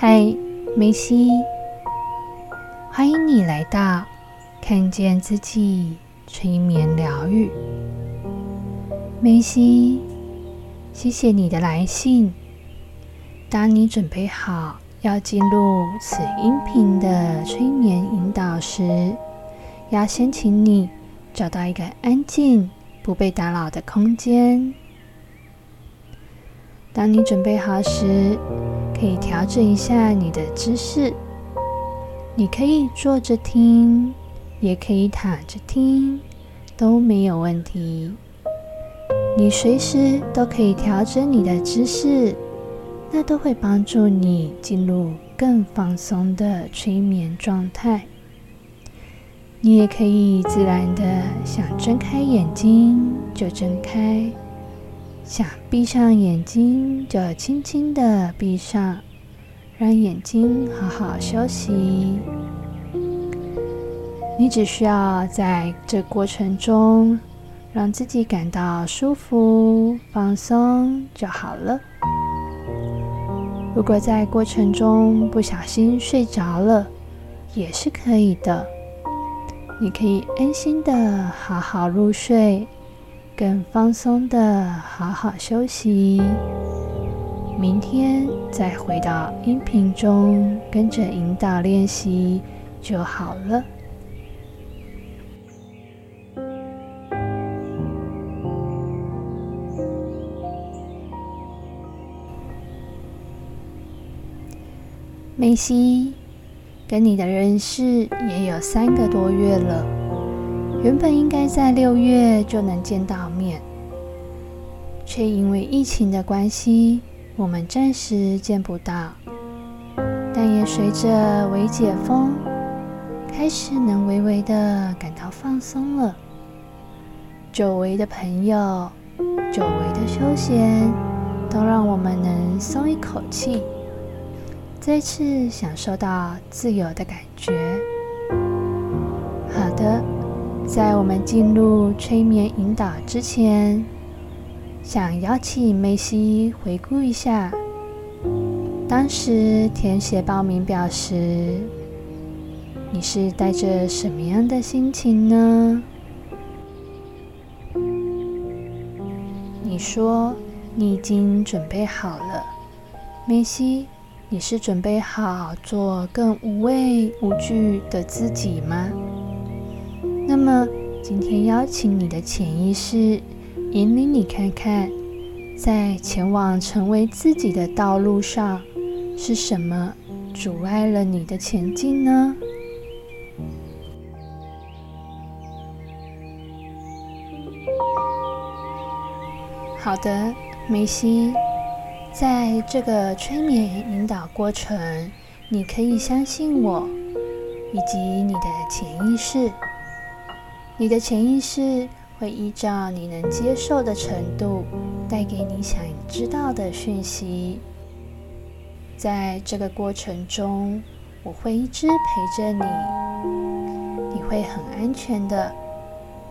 嗨，梅西，欢迎你来到看见自己催眠疗愈。梅西，谢谢你的来信。当你准备好要进入此音频的催眠引导时，要先请你找到一个安静、不被打扰的空间。当你准备好时，可以调整一下你的姿势。你可以坐着听，也可以躺着听，都没有问题。你随时都可以调整你的姿势，那都会帮助你进入更放松的催眠状态。你也可以自然的想睁开眼睛就睁开。想闭上眼睛，就轻轻的闭上，让眼睛好好休息。你只需要在这过程中让自己感到舒服、放松就好了。如果在过程中不小心睡着了，也是可以的。你可以安心的好好入睡。更放松的好好休息，明天再回到音频中，跟着引导练习就好了。梅西，跟你的认识也有三个多月了。原本应该在六月就能见到面，却因为疫情的关系，我们暂时见不到。但也随着微解封，开始能微微的感到放松了。久违的朋友，久违的休闲，都让我们能松一口气，再次享受到自由的感觉。在我们进入催眠引导之前，想邀请梅西回顾一下当时填写报名表时，你是带着什么样的心情呢？你说你已经准备好了，梅西，你是准备好做更无畏无惧的自己吗？那么，今天邀请你的潜意识引领你看看，在前往成为自己的道路上，是什么阻碍了你的前进呢？好的，梅西，在这个催眠引导过程，你可以相信我，以及你的潜意识。你的潜意识会依照你能接受的程度，带给你想知道的讯息。在这个过程中，我会一直陪着你，你会很安全的，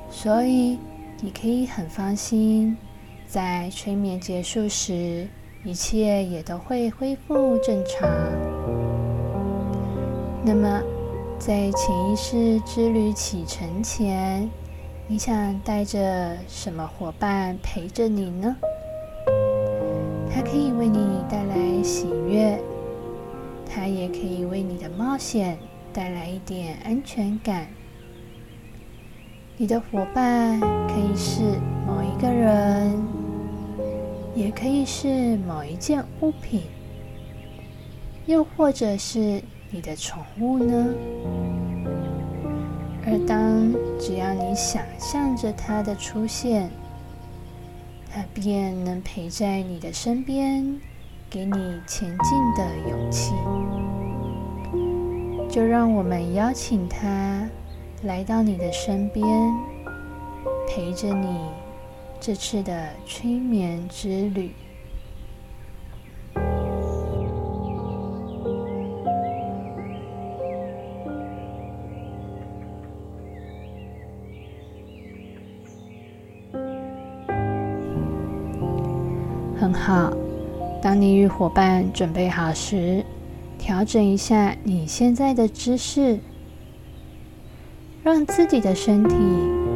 所以你可以很放心。在催眠结束时，一切也都会恢复正常。那么。在潜意识之旅启程前，你想带着什么伙伴陪着你呢？它可以为你带来喜悦，它也可以为你的冒险带来一点安全感。你的伙伴可以是某一个人，也可以是某一件物品，又或者是。你的宠物呢？而当只要你想象着它的出现，它便能陪在你的身边，给你前进的勇气。就让我们邀请它来到你的身边，陪着你这次的催眠之旅。伙伴准备好时，调整一下你现在的姿势，让自己的身体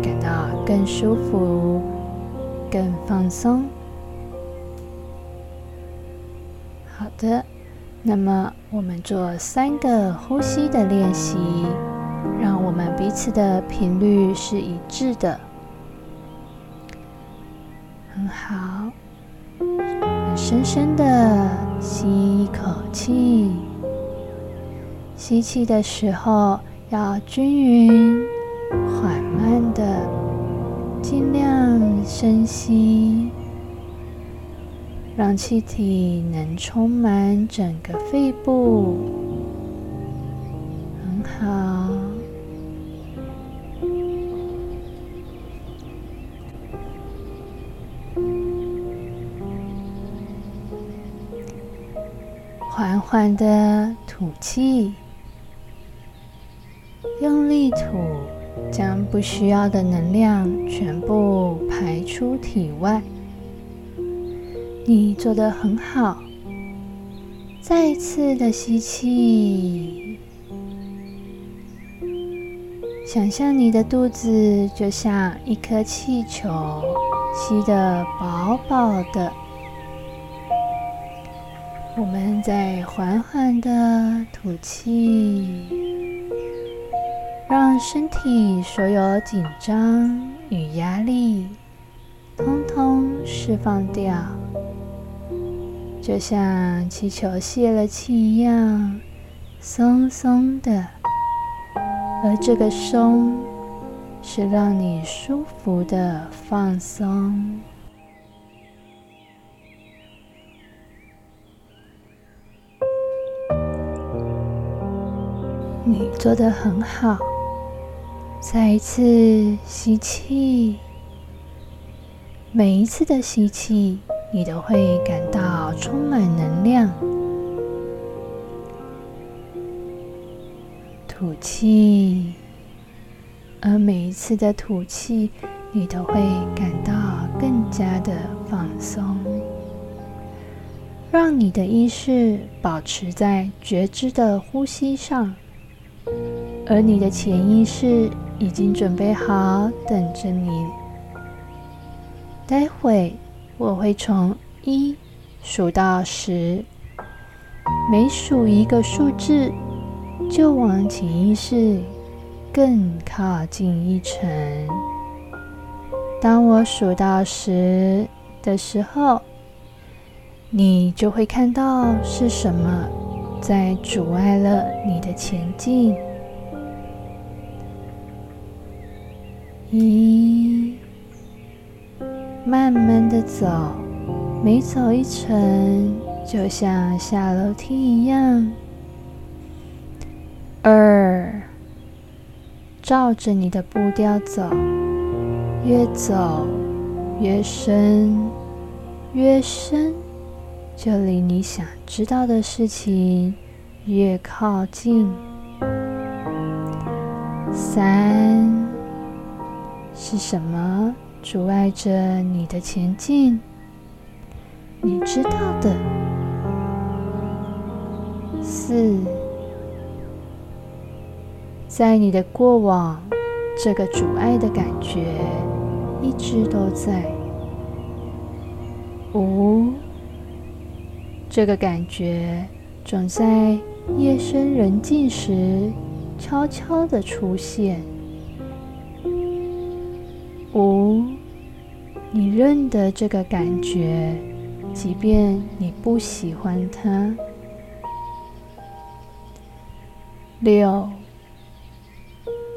感到更舒服、更放松。好的，那么我们做三个呼吸的练习，让我们彼此的频率是一致的。很好，深深的吸一口气。吸气的时候要均匀、缓慢的，尽量深吸，让气体能充满整个肺部。缓的吐气。用力吐，将不需要的能量全部排出体外。你做的很好。再一次的吸气，想象你的肚子就像一颗气球，吸得饱饱的。我们再缓缓的吐气。让身体所有紧张与压力通通释放掉，就像气球泄了气一样，松松的。而这个松，是让你舒服的放松。你做的很好。再一次吸气，每一次的吸气，你都会感到充满能量。吐气，而每一次的吐气，你都会感到更加的放松。让你的意识保持在觉知的呼吸上，而你的潜意识。已经准备好，等着你。待会我会从一数到十，每数一个数字，就往潜意识更靠近一层。当我数到十的时候，你就会看到是什么在阻碍了你的前进。一，慢慢的走，每走一层，就像下楼梯一样。二，照着你的步调走，越走越深，越深，就离你想知道的事情越靠近。三。是什么阻碍着你的前进？你知道的。四，在你的过往，这个阻碍的感觉一直都在。五，这个感觉总在夜深人静时悄悄的出现。五，你认得这个感觉，即便你不喜欢它。六，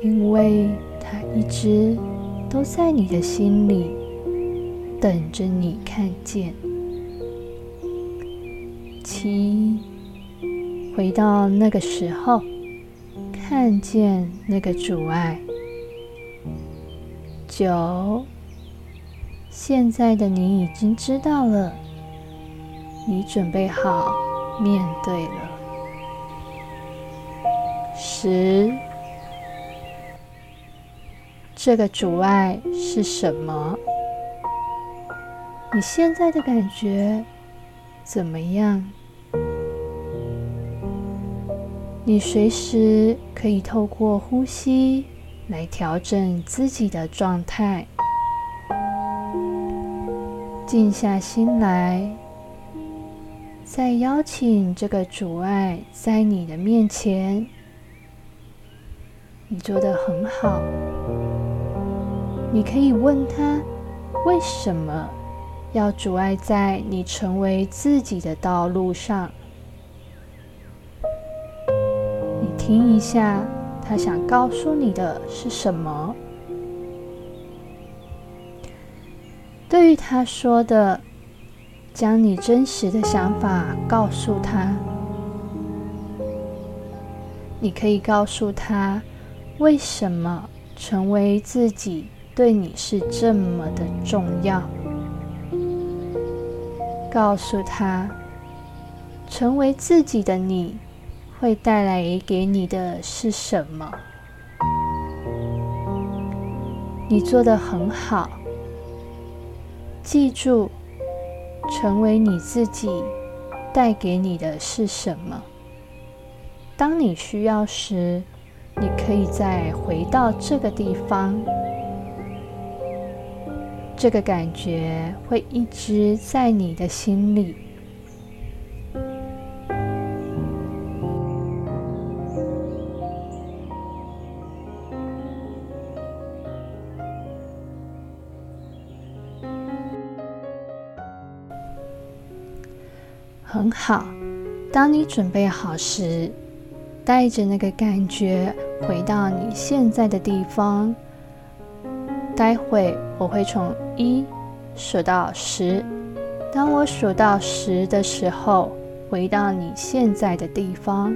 因为它一直都在你的心里，等着你看见。七，回到那个时候，看见那个阻碍。九，现在的你已经知道了，你准备好面对了。十，这个阻碍是什么？你现在的感觉怎么样？你随时可以透过呼吸来调整自己的状态，静下心来，再邀请这个阻碍在你的面前。你做的很好，你可以问他为什么要阻碍在你成为自己的道路上。你听一下，他想告诉你的是什么？对于他说的，将你真实的想法告诉他。你可以告诉他，为什么成为自己对你是这么的重要。告诉他，成为自己的你。会带来给你的是什么？你做的很好。记住，成为你自己带给你的是什么？当你需要时，你可以再回到这个地方。这个感觉会一直在你的心里。好，当你准备好时，带着那个感觉回到你现在的地方。待会我会从一数到十，当我数到十的时候，回到你现在的地方。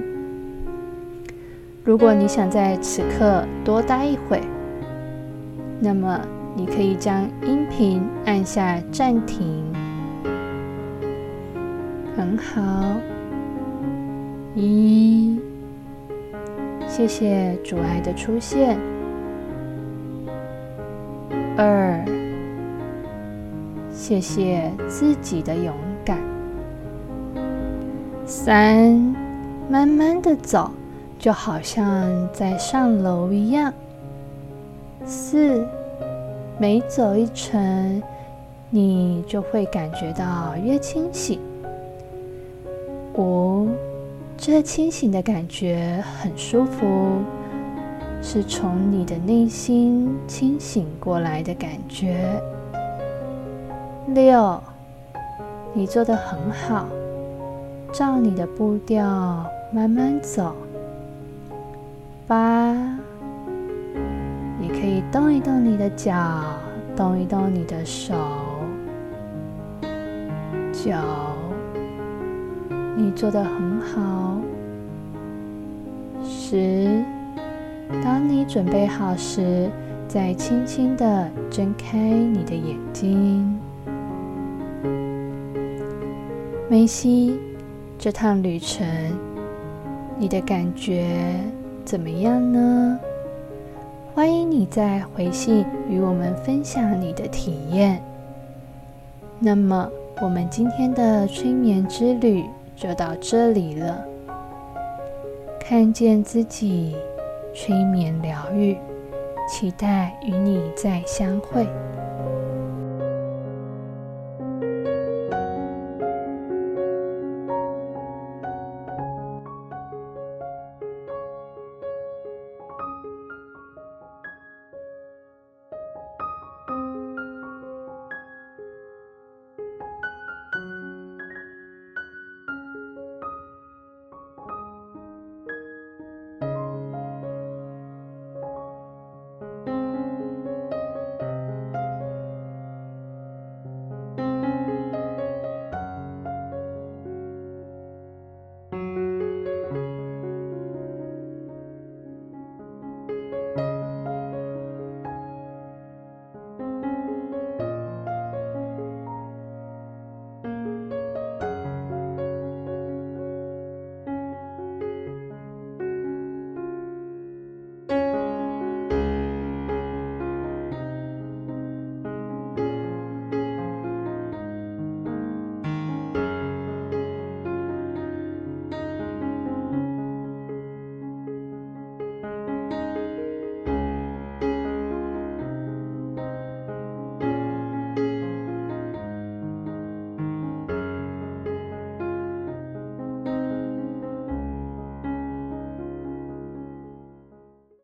如果你想在此刻多待一会，那么你可以将音频按下暂停。很好，一，谢谢阻碍的出现。二，谢谢自己的勇敢。三，慢慢的走，就好像在上楼一样。四，每走一程，你就会感觉到越清醒。五，这清醒的感觉很舒服，是从你的内心清醒过来的感觉。六，你做的很好，照你的步调慢慢走。八，你可以动一动你的脚，动一动你的手。九。你做的很好。十，当你准备好时，再轻轻的睁开你的眼睛。梅西，这趟旅程，你的感觉怎么样呢？欢迎你在回信与我们分享你的体验。那么，我们今天的催眠之旅。就到这里了。看见自己，催眠疗愈，期待与你再相会。